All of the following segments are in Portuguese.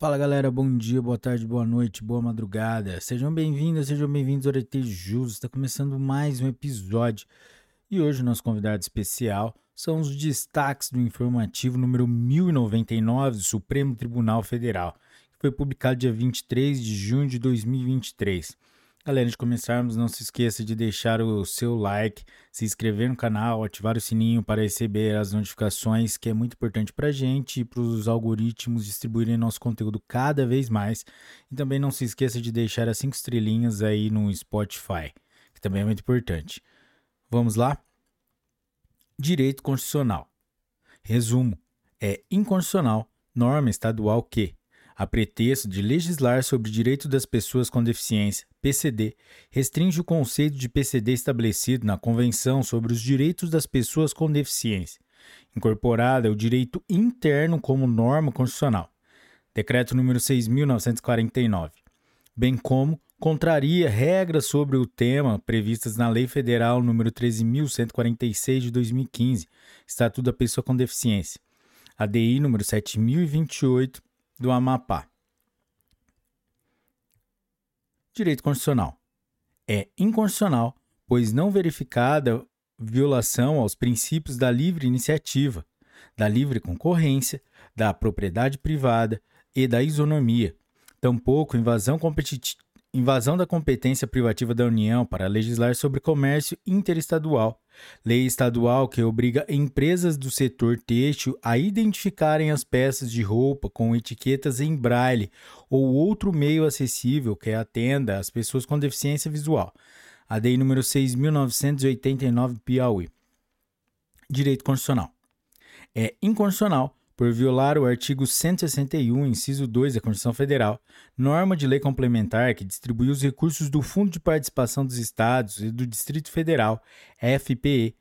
Fala galera, bom dia, boa tarde, boa noite, boa madrugada. Sejam bem-vindos, sejam bem-vindos ao Orete Jus. Está começando mais um episódio e hoje o nosso convidado especial são os destaques do informativo número 1099 do Supremo Tribunal Federal, que foi publicado dia 23 de junho de 2023. Galera, antes de começarmos, não se esqueça de deixar o seu like, se inscrever no canal, ativar o sininho para receber as notificações, que é muito importante para a gente e para os algoritmos distribuírem nosso conteúdo cada vez mais. E também não se esqueça de deixar as cinco estrelinhas aí no Spotify, que também é muito importante. Vamos lá? Direito Constitucional. Resumo: é inconstitucional norma estadual que, a pretexto de legislar sobre o direito das pessoas com deficiência, PCD, restringe o conceito de PCD estabelecido na Convenção sobre os Direitos das Pessoas com Deficiência, incorporada ao direito interno como norma constitucional, Decreto número 6.949, bem como contraria regras sobre o tema previstas na Lei Federal número 13.146 de 2015, Estatuto da Pessoa com Deficiência, ADI número 7028 do Amapá. Direito constitucional. É inconstitucional, pois não verificada violação aos princípios da livre iniciativa, da livre concorrência, da propriedade privada e da isonomia, tampouco invasão invasão da competência privativa da União para legislar sobre comércio interestadual, lei estadual que obriga empresas do setor têxtil a identificarem as peças de roupa com etiquetas em braille ou outro meio acessível que atenda às pessoas com deficiência visual. A DEI número 6.989 Piauí. Direito Constitucional. É inconstitucional por violar o artigo 161, inciso 2 da Constituição Federal, norma de lei complementar que distribui os recursos do Fundo de Participação dos Estados e do Distrito Federal, FPE,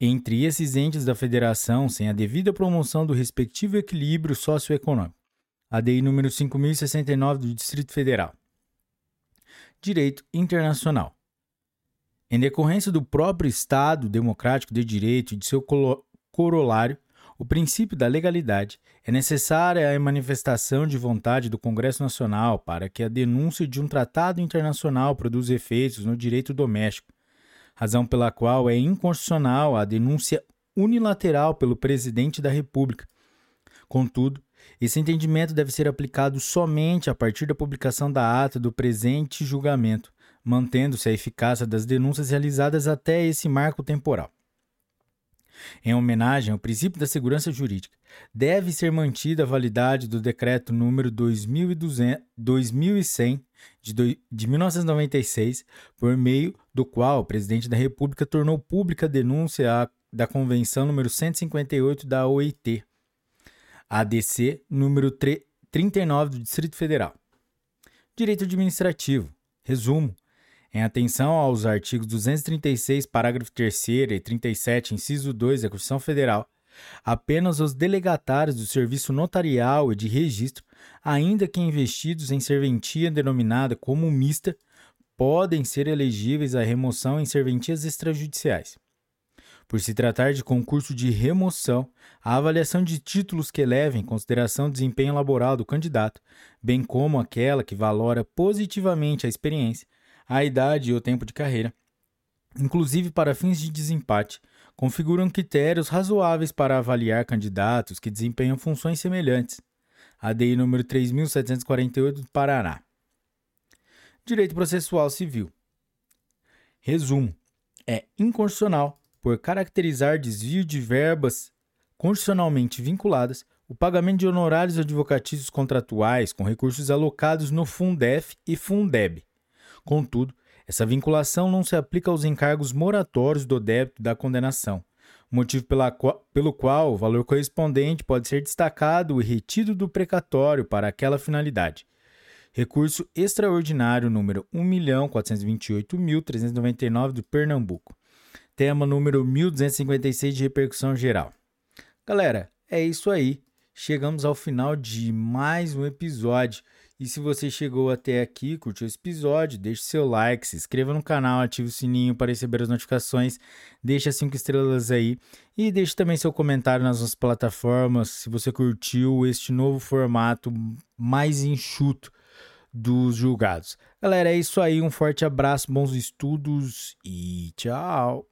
entre esses entes da federação sem a devida promoção do respectivo equilíbrio socioeconômico. ADI número 5069 do Distrito Federal. Direito internacional. Em decorrência do próprio Estado democrático de direito e de seu corolário, o princípio da legalidade é necessária a manifestação de vontade do Congresso Nacional para que a denúncia de um tratado internacional produza efeitos no direito doméstico, razão pela qual é inconstitucional a denúncia unilateral pelo presidente da República. Contudo, esse entendimento deve ser aplicado somente a partir da publicação da ata do presente julgamento, mantendo-se a eficácia das denúncias realizadas até esse marco temporal. Em homenagem ao princípio da segurança jurídica, deve ser mantida a validade do decreto número 2100 de, de 1996, por meio do qual o presidente da República tornou pública a denúncia da Convenção número 158 da OIT, ADC número 39 do Distrito Federal. Direito administrativo. Resumo: em atenção aos artigos 236, parágrafo 3 e 37, inciso 2 da Constituição Federal, apenas os delegatários do serviço notarial e de registro, ainda que investidos em serventia denominada como mista, podem ser elegíveis à remoção em serventias extrajudiciais. Por se tratar de concurso de remoção, a avaliação de títulos que levem em consideração o desempenho laboral do candidato, bem como aquela que valora positivamente a experiência, a idade e o tempo de carreira, inclusive para fins de desempate, configuram critérios razoáveis para avaliar candidatos que desempenham funções semelhantes. ADI número 3748 do Paraná. Direito processual civil. Resumo: é inconstitucional por caracterizar desvio de verbas constitucionalmente vinculadas o pagamento de honorários advocatícios contratuais com recursos alocados no Fundef e Fundeb, Contudo, essa vinculação não se aplica aos encargos moratórios do débito da condenação, motivo qual, pelo qual o valor correspondente pode ser destacado e retido do precatório para aquela finalidade. Recurso extraordinário número 1.428.399 do Pernambuco. Tema número 1256 de repercussão geral. Galera, é isso aí. Chegamos ao final de mais um episódio. E se você chegou até aqui, curtiu esse episódio, deixe seu like, se inscreva no canal, ative o sininho para receber as notificações, deixe as 5 estrelas aí e deixe também seu comentário nas nossas plataformas se você curtiu este novo formato mais enxuto dos julgados. Galera, é isso aí, um forte abraço, bons estudos e tchau!